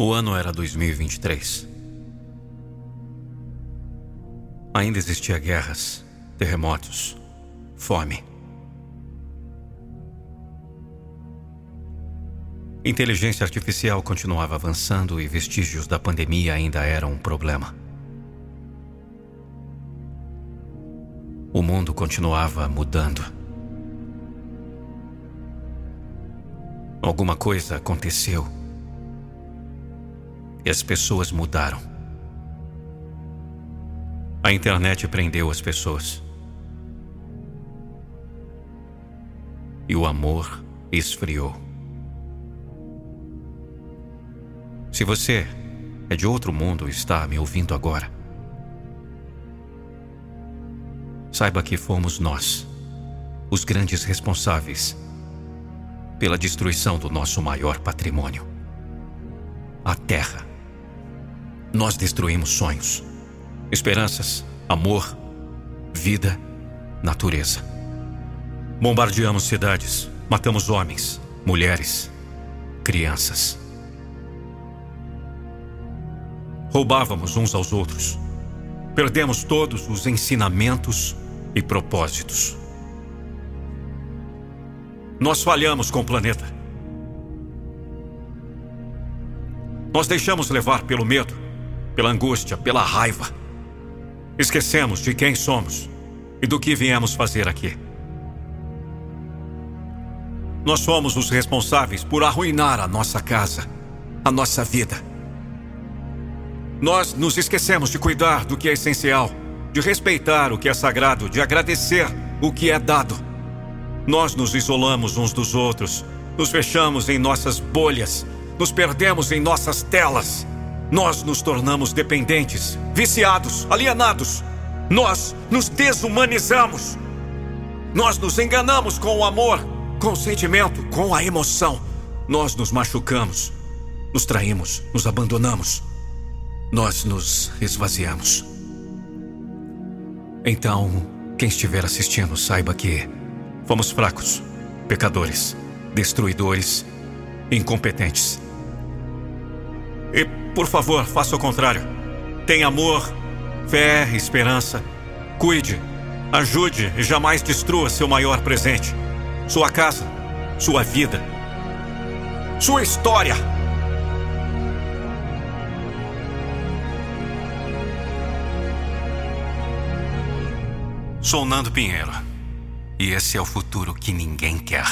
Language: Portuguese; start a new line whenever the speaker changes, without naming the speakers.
O ano era 2023. Ainda existia guerras, terremotos, fome. Inteligência artificial continuava avançando e vestígios da pandemia ainda eram um problema. O mundo continuava mudando. Alguma coisa aconteceu. E as pessoas mudaram. A internet prendeu as pessoas. E o amor esfriou. Se você é de outro mundo e está me ouvindo agora, saiba que fomos nós, os grandes responsáveis pela destruição do nosso maior patrimônio a Terra. Nós destruímos sonhos, esperanças, amor, vida, natureza. Bombardeamos cidades, matamos homens, mulheres, crianças. Roubávamos uns aos outros. Perdemos todos os ensinamentos e propósitos. Nós falhamos com o planeta. Nós deixamos levar pelo medo, pela angústia, pela raiva. Esquecemos de quem somos e do que viemos fazer aqui. Nós somos os responsáveis por arruinar a nossa casa, a nossa vida. Nós nos esquecemos de cuidar do que é essencial, de respeitar o que é sagrado, de agradecer o que é dado. Nós nos isolamos uns dos outros, nos fechamos em nossas bolhas, nos perdemos em nossas telas. Nós nos tornamos dependentes, viciados, alienados. Nós nos desumanizamos. Nós nos enganamos com o amor, com o sentimento, com a emoção. Nós nos machucamos, nos traímos, nos abandonamos. Nós nos esvaziamos. Então, quem estiver assistindo, saiba que Fomos fracos, pecadores, destruidores, incompetentes. E, por favor, faça o contrário. Tenha amor, fé, esperança. Cuide, ajude e jamais destrua seu maior presente: sua casa, sua vida, sua história. Sou Nando Pinheiro. E esse é o futuro que ninguém quer.